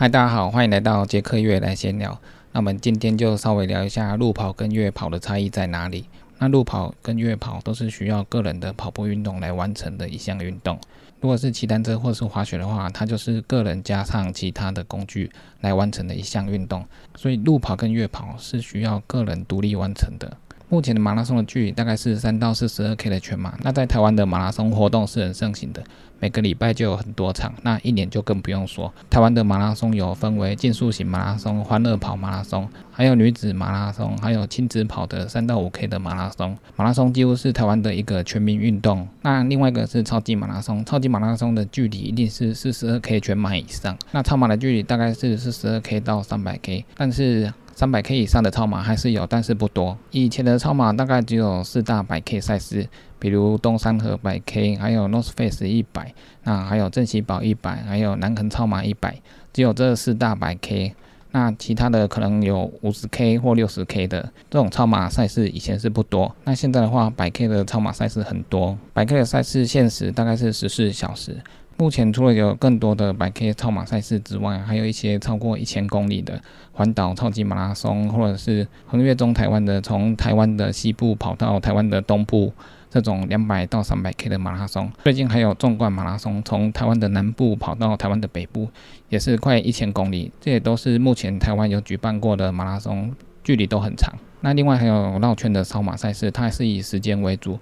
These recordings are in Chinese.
嗨，大家好，欢迎来到杰克月来闲聊。那我们今天就稍微聊一下路跑跟月跑的差异在哪里。那路跑跟月跑都是需要个人的跑步运动来完成的一项运动。如果是骑单车或是滑雪的话，它就是个人加上其他的工具来完成的一项运动。所以路跑跟月跑是需要个人独立完成的。目前的马拉松的距离大概是三到四十二 K 的全马。那在台湾的马拉松活动是很盛行的，每个礼拜就有很多场，那一年就更不用说。台湾的马拉松有分为竞速型马拉松、欢乐跑马拉松，还有女子马拉松，还有亲子跑的三到五 K 的马拉松。马拉松几乎是台湾的一个全民运动。那另外一个是超级马拉松，超级马拉松的距离一定是四十二 K 全马以上。那超马的距离大概是四十二 K 到三百 K，但是。三百 K 以上的超马还是有，但是不多。以前的超马大概只有四大百 K 赛事，比如东山河百 K，还有 North Face 一百，那还有正喜宝一百，还有南横超马一百，只有这四大百 K。那其他的可能有五十 K 或六十 K 的这种超马赛事，以前是不多。那现在的话，百 K 的超马赛事很多，百 K 的赛事限时大概是十四小时。目前除了有更多的百 K 超马赛事之外，还有一些超过一千公里的环岛超级马拉松，或者是横越中台湾的，从台湾的西部跑到台湾的东部，这种两百到三百 K 的马拉松。最近还有纵贯马拉松，从台湾的南部跑到台湾的北部，也是快一千公里。这也都是目前台湾有举办过的马拉松，距离都很长。那另外还有绕圈的超马赛事，它还是以时间为主。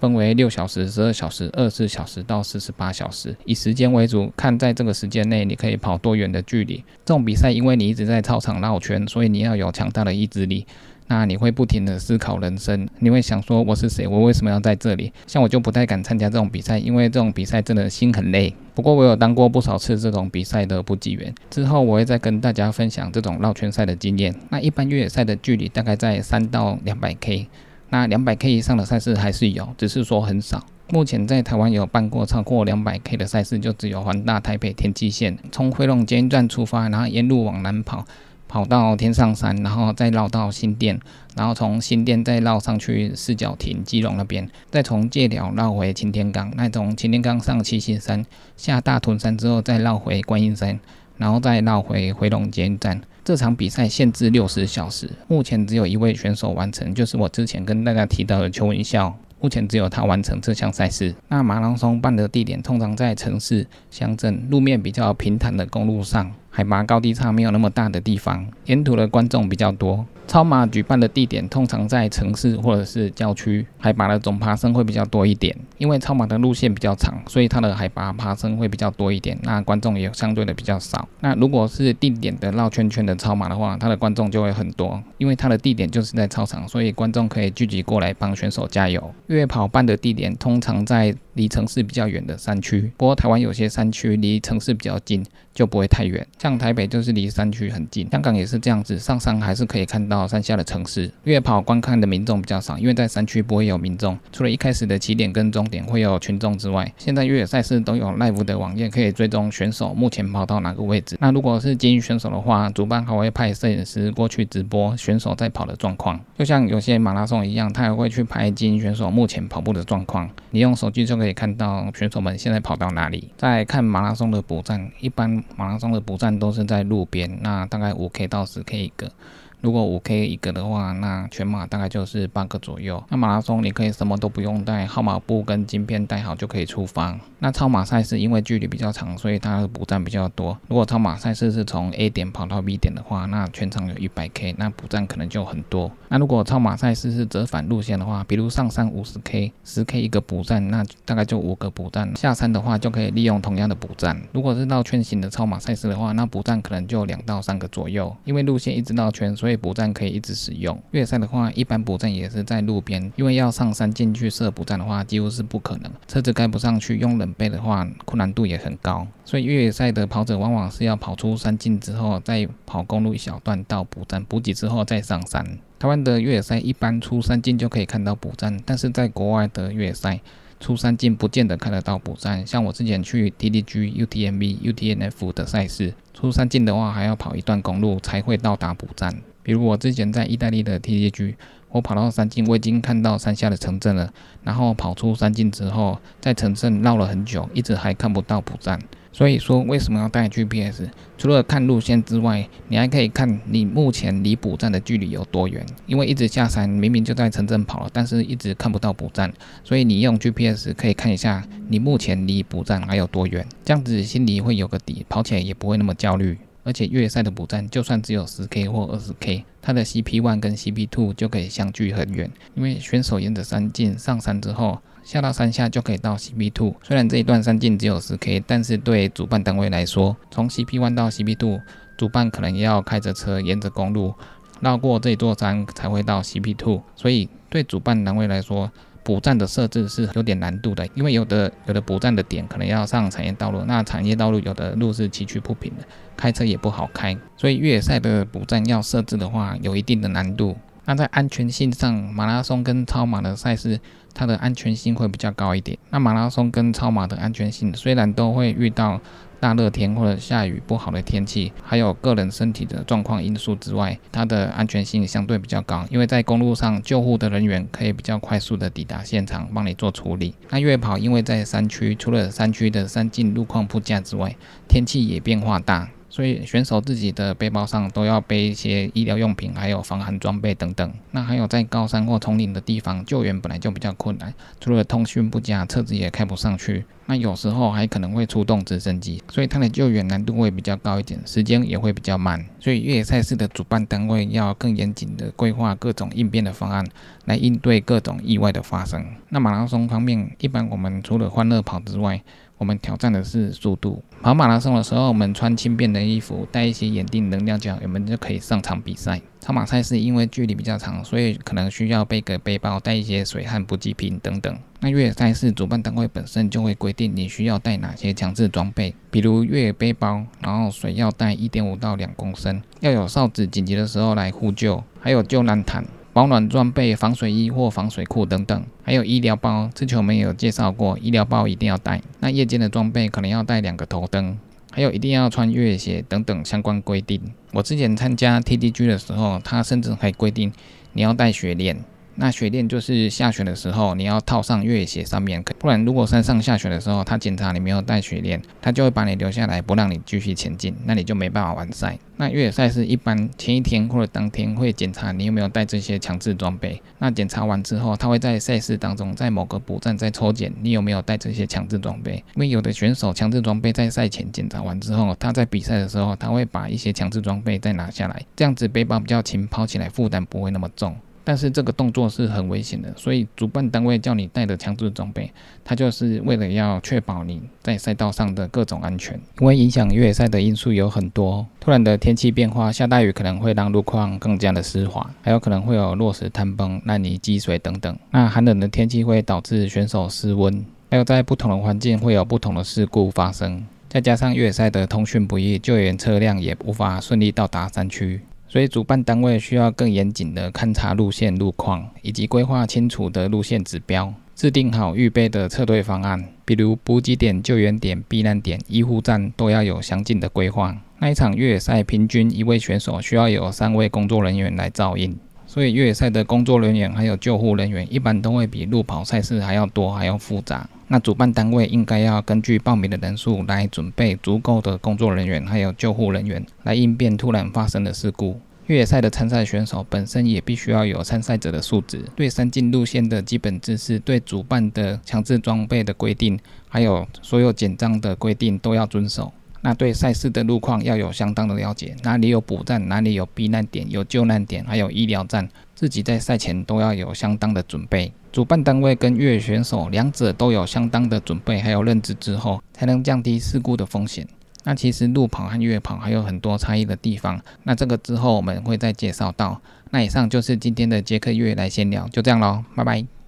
分为六小时、十二小时、二十四小时到四十八小时，以时间为主，看在这个时间内你可以跑多远的距离。这种比赛，因为你一直在操场绕圈，所以你要有强大的意志力。那你会不停的思考人生，你会想说我是谁，我为什么要在这里？像我就不太敢参加这种比赛，因为这种比赛真的心很累。不过我有当过不少次这种比赛的补给员，之后我会再跟大家分享这种绕圈赛的经验。那一般越野赛的距离大概在三到两百 K。那两百 K 以上的赛事还是有，只是说很少。目前在台湾有办过超过两百 K 的赛事，就只有环大台北天际线，从回龙捷运站出发，然后沿路往南跑，跑到天上山，然后再绕到新店，然后从新店再绕上去四角亭基隆那边，再从界寮绕回擎天岗，那从擎天岗上七星山，下大屯山之后再绕回观音山，然后再绕回回龙捷运站。这场比赛限制六十小时，目前只有一位选手完成，就是我之前跟大家提到的邱文孝，目前只有他完成这项赛事。那马拉松办的地点通常在城市、乡镇，路面比较平坦的公路上。海拔高低差没有那么大的地方，沿途的观众比较多。超马举办的地点通常在城市或者是郊区，海拔的总爬升会比较多一点。因为超马的路线比较长，所以它的海拔爬升会比较多一点，那观众也相对的比较少。那如果是定点的绕圈圈的超马的话，它的观众就会很多，因为它的地点就是在操场，所以观众可以聚集过来帮选手加油。越野跑办的地点通常在离城市比较远的山区，不过台湾有些山区离城市比较近，就不会太远。像台北就是离山区很近，香港也是这样子，上山还是可以看到山下的城市。越野跑观看的民众比较少，因为在山区不会有民众，除了一开始的起点跟终点会有群众之外，现在越野赛事都有 live 的网页可以追踪选手目前跑到哪个位置。那如果是精英选手的话，主办还会派摄影师过去直播选手在跑的状况，就像有些马拉松一样，他还会去拍精英选手目前跑步的状况。你用手机就。可以看到选手们现在跑到哪里。在看马拉松的补站，一般马拉松的补站都是在路边，那大概五 K 到十 K 一个。如果五 K 一个的话，那全马大概就是八个左右。那马拉松你可以什么都不用带，号码布跟晶片带好就可以出发。那超马赛事因为距离比较长，所以它的补站比较多。如果超马赛事是从 A 点跑到 B 点的话，那全场有一百 K，那补站可能就很多。那如果超马赛事是折返路线的话，比如上山五十 K，十 K 一个补站，那大概就五个补站。下山的话就可以利用同样的补站。如果是绕圈型的超马赛事的话，那补站可能就两到三个左右，因为路线一直绕圈，所以。补站可以一直使用。越野赛的话，一般补站也是在路边，因为要上山进去设补站的话，几乎是不可能。车子开不上去，用冷背的话，困难度也很高。所以越野赛的跑者往往是要跑出山径之后，再跑公路一小段到补站补给之后再上山。台湾的越野赛一般出山径就可以看到补站，但是在国外的越野赛出山径不见得看得到补站。像我之前去 TDG、UTMB、UTNF 的赛事，出山径的话还要跑一段公路才会到达补站。比如我之前在意大利的 TDG，我跑到山径，我已经看到山下的城镇了。然后跑出山径之后，在城镇绕了很久，一直还看不到补站。所以说，为什么要带 GPS？除了看路线之外，你还可以看你目前离补站的距离有多远。因为一直下山，明明就在城镇跑了，但是一直看不到补站，所以你用 GPS 可以看一下你目前离补站还有多远，这样子心里会有个底，跑起来也不会那么焦虑。而且越野赛的补站，就算只有十 K 或二十 K，它的 CP one 跟 CP two 就可以相距很远，因为选手沿着山径上山之后。下到山下就可以到 CP Two，虽然这一段山径只有十 K，但是对主办单位来说，从 CP One 到 CP Two，主办可能要开着车沿着公路绕过这座山才会到 CP Two，所以对主办单位来说，补站的设置是有点难度的，因为有的有的补站的点可能要上产业道路，那产业道路有的路是崎岖不平的，开车也不好开，所以越野赛的补站要设置的话，有一定的难度。那在安全性上，马拉松跟超马的赛事，它的安全性会比较高一点。那马拉松跟超马的安全性，虽然都会遇到大热天或者下雨不好的天气，还有个人身体的状况因素之外，它的安全性相对比较高。因为在公路上，救护的人员可以比较快速的抵达现场，帮你做处理。那越野跑，因为在山区，除了山区的山径路况不佳之外，天气也变化大。所以选手自己的背包上都要背一些医疗用品，还有防寒装备等等。那还有在高山或丛林的地方救援本来就比较困难，除了通讯不佳，车子也开不上去。那有时候还可能会出动直升机，所以它的救援难度会比较高一点，时间也会比较慢。所以越野赛事的主办单位要更严谨的规划各种应变的方案，来应对各种意外的发生。那马拉松方面，一般我们除了欢乐跑之外，我们挑战的是速度。跑马拉松的时候，我们穿轻便的衣服，带一些眼镜、能量胶，我们就可以上场比赛。超马赛事因为距离比较长，所以可能需要背个背包，带一些水和补给品等等。那越野赛事主办单位本身就会规定你需要带哪些强制装备，比如越野背包，然后水要带一点五到两公升，要有哨子，紧急的时候来呼救，还有救难毯。保暖装备、防水衣或防水裤等等，还有医疗包。之前我们有介绍过，医疗包一定要带。那夜间的装备可能要带两个头灯，还有一定要穿越野鞋等等相关规定。我之前参加 TDG 的时候，他甚至还规定你要带雪链。那雪链就是下雪的时候你要套上越野鞋上面，不然如果山上下雪的时候他检查你没有带雪链，他就会把你留下来，不让你继续前进，那你就没办法完赛。那越野赛是一般前一天或者当天会检查你有没有带这些强制装备，那检查完之后，他会在赛事当中在某个补站再抽检你有没有带这些强制装备，因为有的选手强制装备在赛前检查完之后，他在比赛的时候他会把一些强制装备再拿下来，这样子背包比较轻，跑起来负担不会那么重。但是这个动作是很危险的，所以主办单位叫你带的强制装备，它就是为了要确保你在赛道上的各种安全。因为影响越野赛的因素有很多，突然的天气变化，下大雨可能会让路况更加的湿滑，还有可能会有落石坍崩、烂泥积水等等。那寒冷的天气会导致选手失温，还有在不同的环境会有不同的事故发生。再加上越野赛的通讯不易，救援车辆也无法顺利到达山区。所以主办单位需要更严谨的勘察路线路况，以及规划清楚的路线指标，制定好预备的撤退方案，比如补给点、救援点、避难点、医护站都要有详尽的规划。那一场越野赛平均一位选手需要有三位工作人员来照应，所以越野赛的工作人员还有救护人员一般都会比路跑赛事还要多还要复杂。那主办单位应该要根据报名的人数来准备足够的工作人员，还有救护人员来应变突然发生的事故。越野赛的参赛选手本身也必须要有参赛者的素质，对山径路线的基本知识，对主办的强制装备的规定，还有所有简章的规定都要遵守。那对赛事的路况要有相当的了解，哪里有补站，哪里有避难点，有救难点，还有医疗站，自己在赛前都要有相当的准备。主办单位跟越野选手两者都有相当的准备，还有认知之后，才能降低事故的风险。那其实路跑和月跑还有很多差异的地方，那这个之后我们会再介绍到。那以上就是今天的杰克月来闲聊，就这样喽，拜拜。